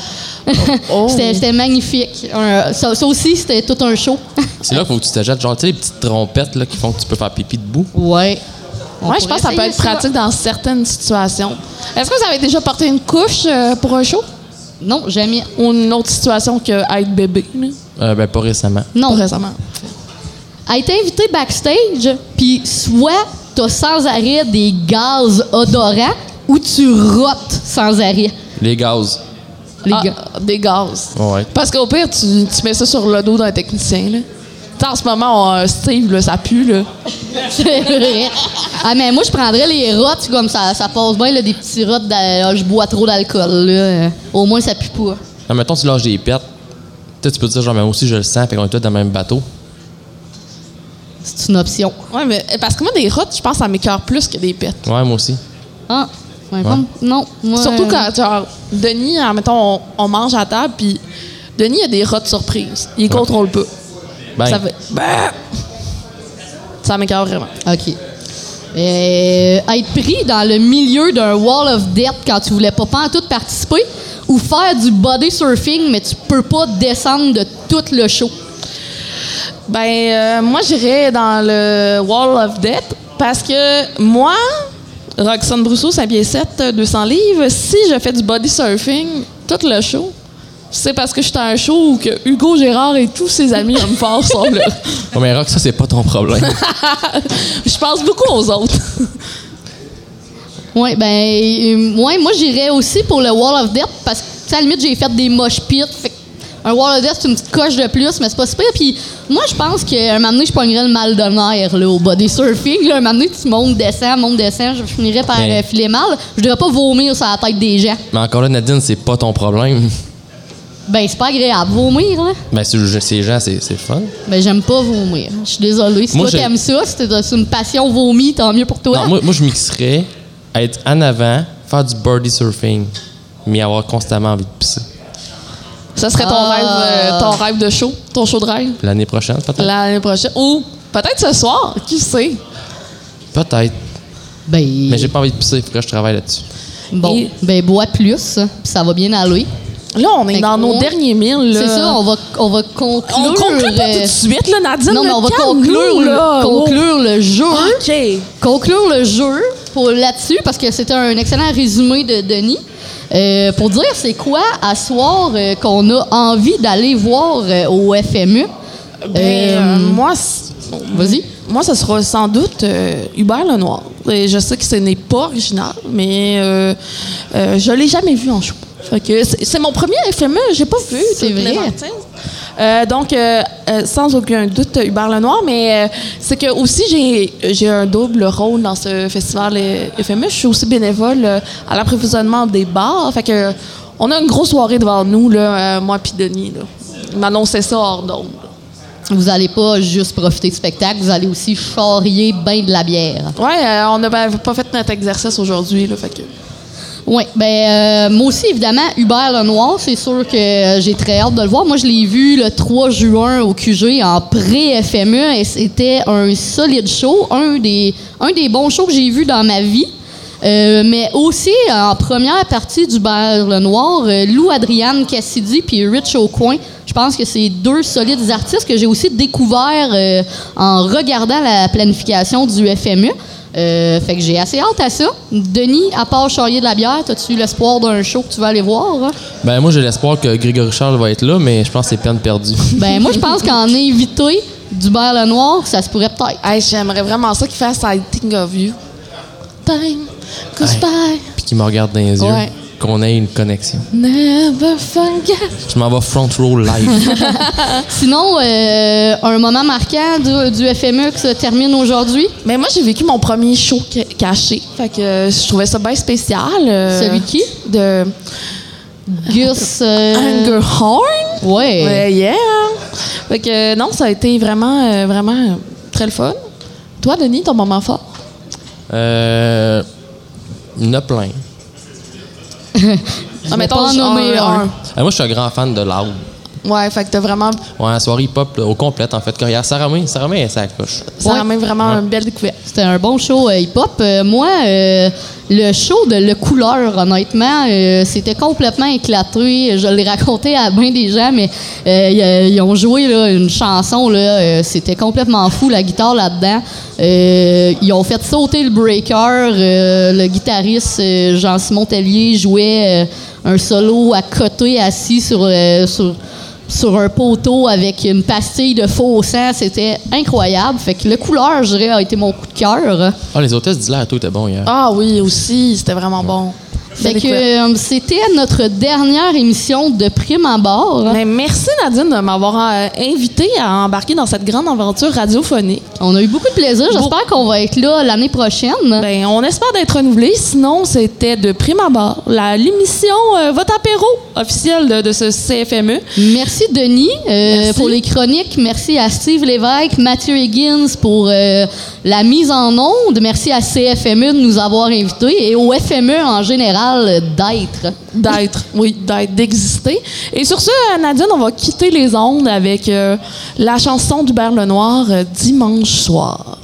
Oh. C'était c'était magnifique. Un- ça, ça aussi, c'était tout un show. C'est là qu'il faut que tu t'achètes, genre, tu sais, les petites trompettes là, qui font que tu peux faire pipi debout. Ouais. On Ouais, je pense que ça peut être ça. pratique dans certaines situations. Est-ce que vous avez déjà porté une couche euh, pour un show? Non, jamais. Ou une autre situation que être bébé? là? Euh, ben, pas récemment. Non. Pas récemment. A été invité backstage, puis soit t'as sans arrêt des gaz odorants ou tu rotes sans arrêt. Les gaz. Les Ah, gars. Des gaz. Ouais. Parce qu'au pire, tu, tu mets ça sur le dos d'un technicien. Là. En ce moment, on, euh, Steve, là, ça pue. Là. C'est vrai. Ah, mais moi, je prendrais les rotes, comme ça, ça passe bien, là, des petits rotes, d'a- je bois trop d'alcool. là. Euh, Au moins, ça pue pas. Non, mettons, tu lâches des pertes. Tu sais, tu peux te dire, genre, mais moi aussi, je le sens, fait qu'on est tous dans le même bateau. C'est une option. Ouais, mais euh, parce que moi, des rottes, je pense ça m'écœure plus que des pets. Ouais, moi aussi. Ah, ouais, comme- non. Moi, Surtout quand, genre, Denis, mettons, on, on mange à table, puis Denis a des rottes surprises. Il contrôle pas. Ça fait. Ça m'écœure vraiment. OK. Euh, être pris dans le milieu d'un wall of death quand tu voulais pas tout participer ou faire du body surfing mais tu peux pas descendre de tout le show. Ben, euh, moi, j'irais dans le Wall of Death parce que moi, Roxane Brousseau, 5 pieds 7, 200 livres, si je fais du body surfing tout le show, c'est parce que je suis à un show où que Hugo Gérard et tous ses amis hommes forts sont là. Ouais, mais Rock, ça, c'est pas ton problème. je pense beaucoup aux autres. Ouais, ben euh, ouais, moi j'irais aussi pour le wall of death parce que tu sais, à la limite j'ai fait des mosh pits. Un wall of death c'est une petite coche de plus, mais c'est pas super. Puis moi je pense qu'un moment donné je pognerais le mal de nerf là, au body surfing. Là. Un moment donné tu montes, descends, montes, descends, je finirais par Mais- euh, filer mal. Je devrais pas vomir sur la tête des gens. mais encore là, Nadine, c'est pas ton problème. Ben c'est pas agréable vomir là. Ben, c'est- ces gens, c'est c'est fun. Ben j'aime pas vomir. Je suis désolée. Si Moi, toi t'aimes ça, si t'as c'est une passion vomi, tant mieux pour toi. Non, moi, moi, je mixerais être en avant, faire du birdie surfing, mais avoir constamment envie de pisser. Ça serait ton, Ah. rêve, euh, ton rêve de show, ton show de rêve, L'année prochaine, peut-être? l'année prochaine. Ou peut-être ce soir, qui sait? Peut-être. Ben Mais j'ai pas envie de pisser, il faut que je travaille là-dessus. Bon, Et ben bois plus, puis ça va bien aller. Là, on est Fait dans nos on- derniers milles. C'est ça, on va, on va conclure. On conclut pas tout de suite, là, Nadine. Non, mais on va conclure, là. le, conclure le jeu. OK. Conclure le jeu pour là-dessus, parce que c'était un excellent résumé de Denis. Euh, pour dire c'est quoi à soir euh, qu'on a envie d'aller voir euh, au FME. Ben, moi, Vas-y. Moi, ce sera sans doute Hubert Lenoir. Et je sais que ce n'est pas original, mais euh, je l'ai jamais vu en show. Fait que c'est mon premier FME, j'ai pas vu. C'est vrai. Euh, donc, euh, euh, sans aucun doute, Hubert Lenoir, mais euh, c'est que aussi j'ai j'ai un double rôle dans ce festival FME. Je suis aussi bénévole à l'approvisionnement des bars. Fait que on a une grosse soirée devant nous, là, moi puis Denis. Là. Il m'annonçait ça hors d'onde. Vous n'allez pas juste profiter du spectacle, vous allez aussi charrier bien de la bière. Euh, on n'a pas fait notre exercice aujourd'hui, fait que... Oui, ben euh, moi aussi, évidemment, Hubert Lenoir, c'est sûr que j'ai très hâte de le voir. Moi, je l'ai vu le 3 juin au QG en pré-FME et c'était un solide show, un des, un des bons shows que j'ai vus dans ma vie. Euh, mais aussi, en première partie d'Hubert Lenoir, euh, Lou Adriane Cassidy puis Rich Aucoin, je pense que c'est deux solides artistes que j'ai aussi découvert euh, en regardant la planification du FME. Euh, fait que j'ai assez hâte à ça. Denis, à part charrier de la bière, as-tu l'espoir d'un show que tu vas aller voir? hein? Ben, moi, j'ai l'espoir que Grégory Charles va être là, mais je pense que c'est peine perdue. Ben moi, je pense qu'en invité d'Hubert Lenoir, ça se pourrait peut-être. Hey, J'aimerais vraiment ça qu'il fasse I Think of You. Time goes by. Puis qu'il me regarde dans les yeux. Ouais. Qu'on ait une connexion. Never forget. Je m'en vais front row live. Sinon, euh, un moment marquant du, du FME qui se termine aujourd'hui. Mais moi, j'ai vécu mon premier show ca- caché. Fait que euh, je trouvais ça bien spécial. euh, Celui de qui? De Gus. euh, Angerhorn. Ouais. Ouais, yeah. Fait que euh, non, ça a été vraiment, euh, vraiment très le fun. Toi, Denis, ton moment fort? euh. Il y en a plein. Je vais mettons, pas en nommer un. Euh, moi, je suis un grand fan de loud. Ouais, fait que t'as vraiment. Ouais, la soirée hip-hop au complète, en fait. Quand il y a Sarah May, Sarah May. Ça Ouais. ramène vraiment Ouais. une belle découverte. C'était un bon show euh, hip-hop. Euh, moi, euh, le show de Le Couleur, honnêtement, euh, c'était complètement éclaté. Je l'ai raconté à bien des gens, mais euh, ils ont joué là, une chanson. Là, euh, c'était complètement fou, la guitare là-dedans. Euh, ils ont fait sauter le breaker. Euh, le guitariste euh, Jean-Simon Tellier jouait euh, un solo à côté, assis sur... euh, sur sur un poteau avec une pastille de faux sang. C'était incroyable. Fait que le couleur, je dirais, a été mon coup de cœur. Ah, les hôtesses d'Hilaire tout étaient bons hier. Ah oui, aussi, c'était vraiment bon. Euh, c'était notre dernière émission de Prime à bord. Merci Nadine de m'avoir euh, invité à embarquer dans cette grande aventure radiophonique. On a eu beaucoup de plaisir. J'espère qu'on va être là l'année prochaine. Ben, on espère d'être renouvelé. Sinon, c'était de prime abord la l'émission euh, Votre apéro officielle de, de ce CFME. Merci Denis euh, Merci. pour les chroniques. Merci à Steve Lévesque, Mathieu Higgins pour la mise en onde. Merci à CFME de nous avoir invités et au FME en général d'être. D'être, oui, d'être, d'exister. Et sur ce, euh, Nadine, on va quitter les ondes avec euh, la chanson d'Hubert Lenoir, euh, Dimanche soir.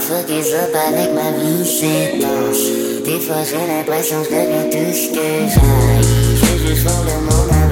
feu qui se bat avec ma vie s'étanche Des fois j'ai l'impression que je deviens tout ce que j'aille Je joue sur le monde